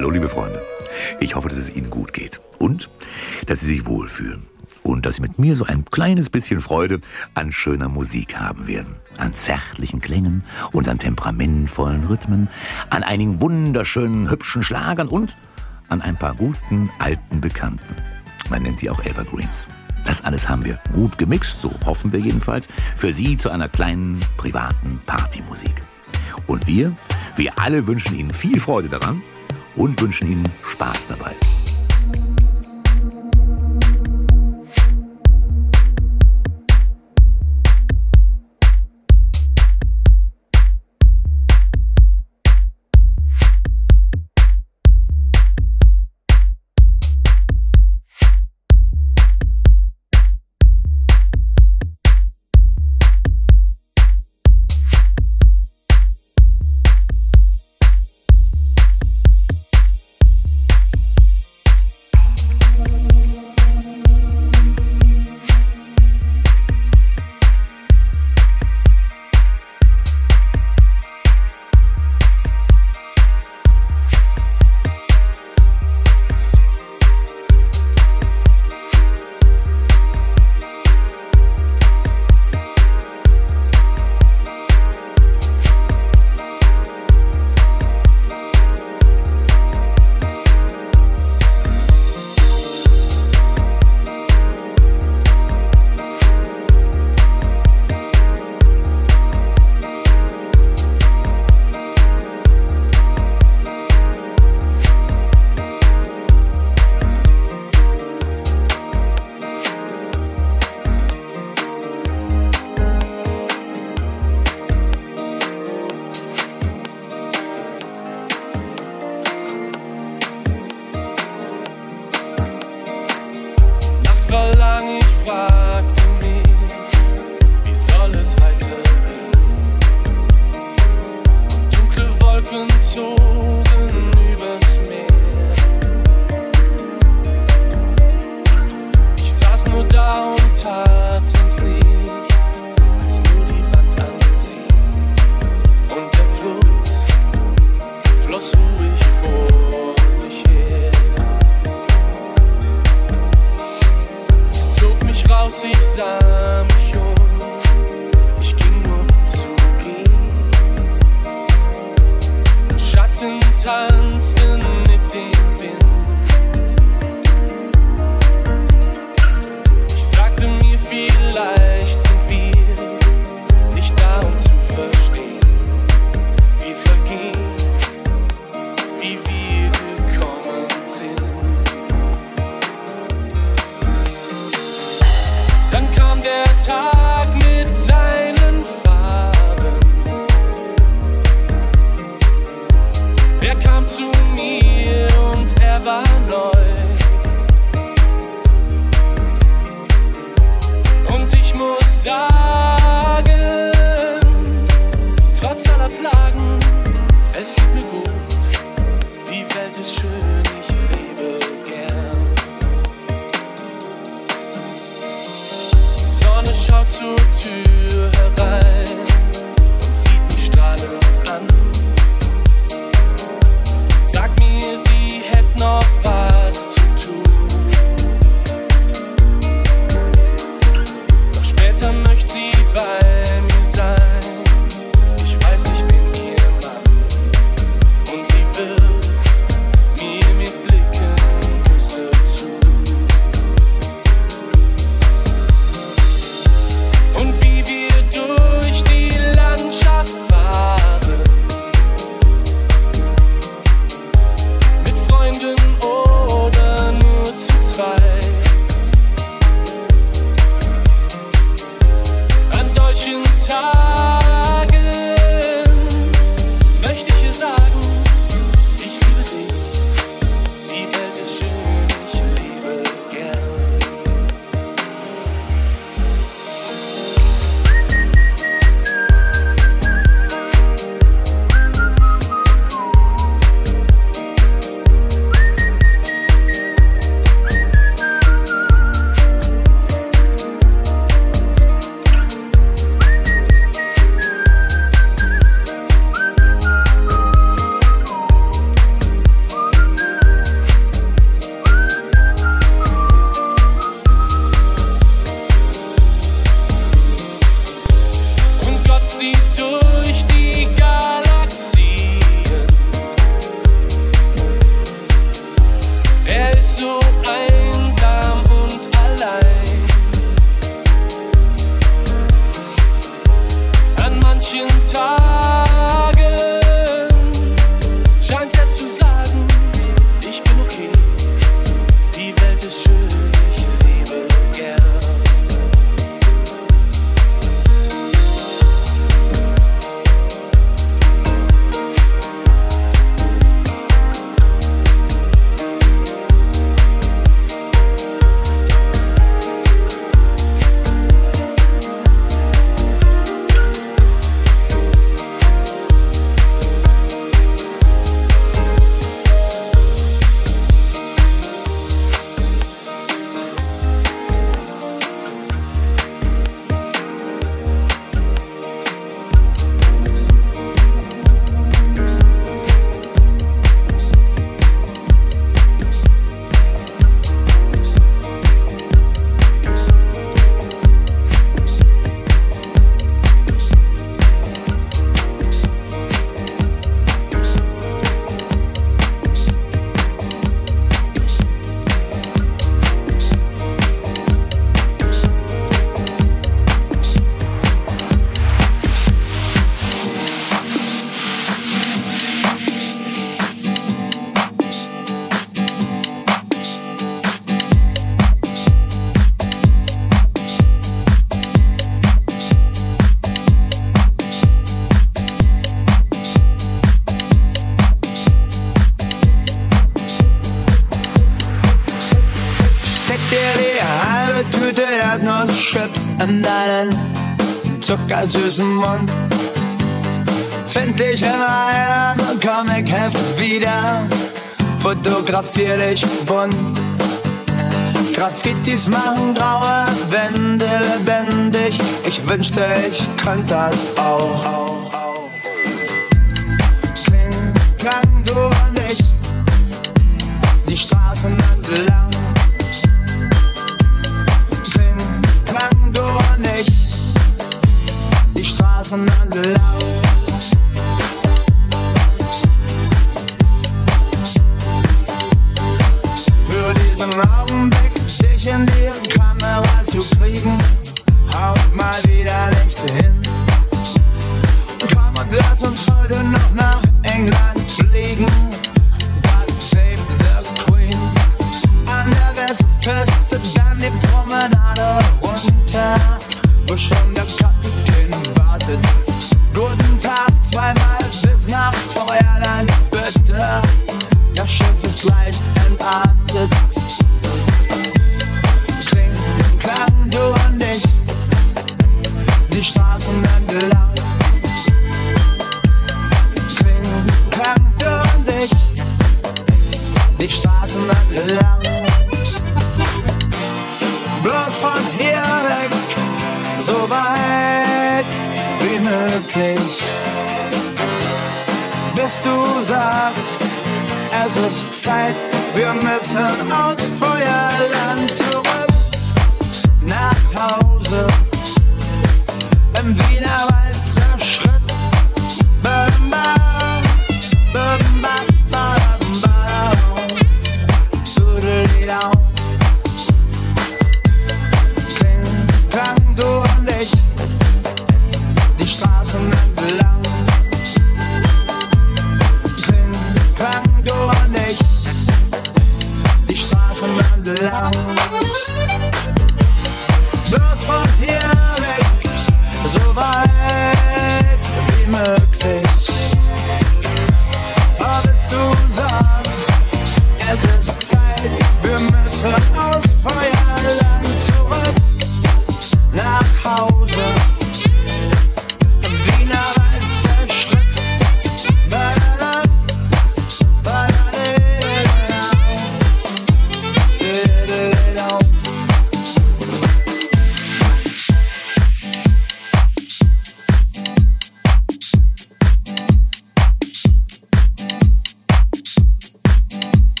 Hallo, liebe Freunde. Ich hoffe, dass es Ihnen gut geht und dass Sie sich wohlfühlen und dass Sie mit mir so ein kleines bisschen Freude an schöner Musik haben werden. An zärtlichen Klängen und an temperamentvollen Rhythmen, an einigen wunderschönen, hübschen Schlagern und an ein paar guten, alten Bekannten. Man nennt sie auch Evergreens. Das alles haben wir gut gemixt, so hoffen wir jedenfalls, für Sie zu einer kleinen privaten Partymusik. Und wir, wir alle wünschen Ihnen viel Freude daran und wünschen Ihnen Spaß dabei. zuckersüßen Mund. Find dich in einem Comic-Heft wieder, fotografier dich bunt. Graffitis machen graue Wände lebendig, ich wünschte, ich könnte das auch. bist du sagst. Es ist Zeit, wir müssen aus Feuerland zurück nach Hause. Im Wien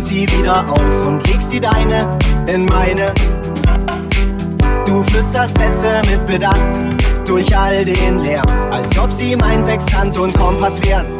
du sie wieder auf und legst die deine in meine. Du flüsterst Sätze mit Bedacht durch all den Lärm, als ob sie mein Sextant und Kompass wären.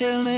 an, lächeln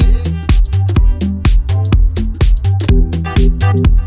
Yeah. wird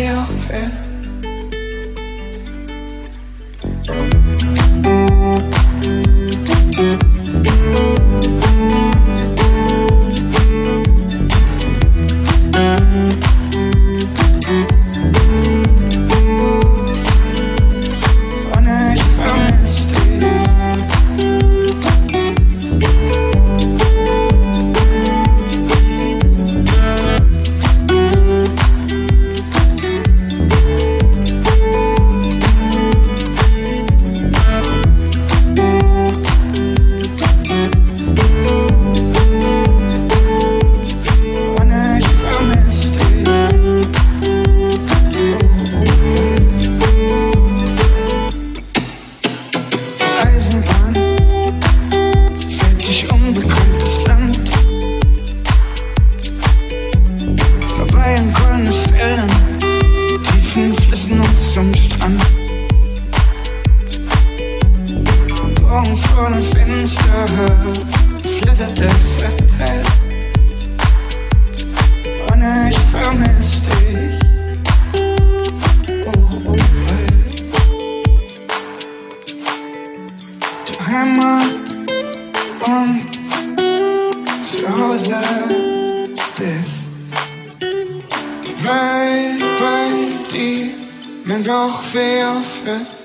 your friend weinig, weinig, die men nog veel verdient.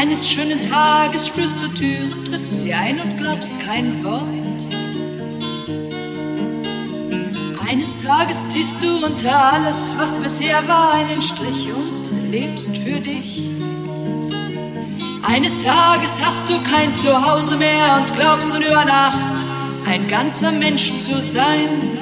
Weil bei dir mir doch weh aufhört. alles, was bisher war, einen Strich und lebst für dich. Eines Tages hast du kein Zuhause mehr und glaubst nun über Nacht ein ganzer Mensch zu sein.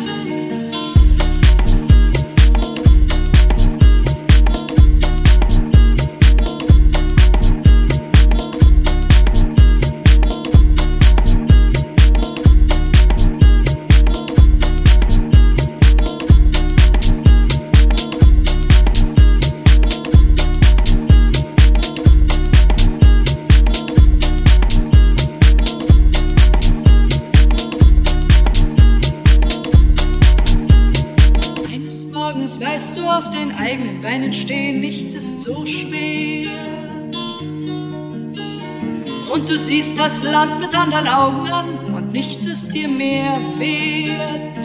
Siehst das Land mit anderen Augen an und nichts ist dir mehr wert.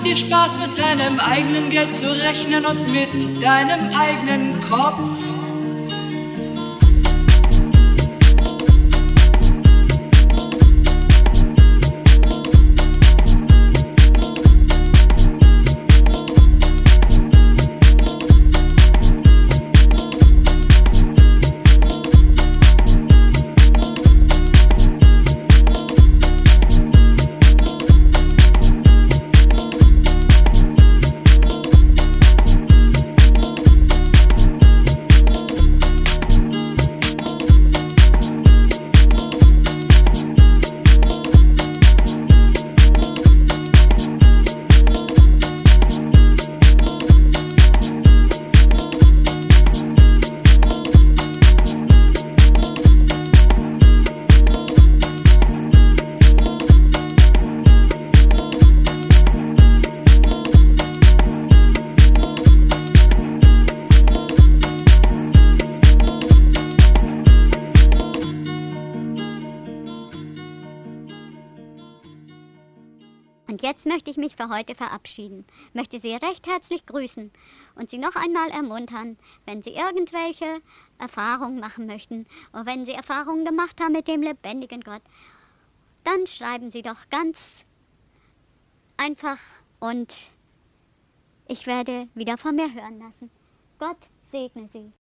Macht dir Spaß, mit deinem eigenen Geld zu rechnen und mit deinem eigenen Kopf. Mich für heute verabschieden, möchte Sie recht herzlich grüßen und Sie noch einmal ermuntern, wenn Sie irgendwelche Erfahrungen machen möchten oder wenn Sie Erfahrungen gemacht haben mit dem lebendigen Gott, dann schreiben Sie doch ganz einfach und ich werde wieder von mir hören lassen. Gott segne Sie.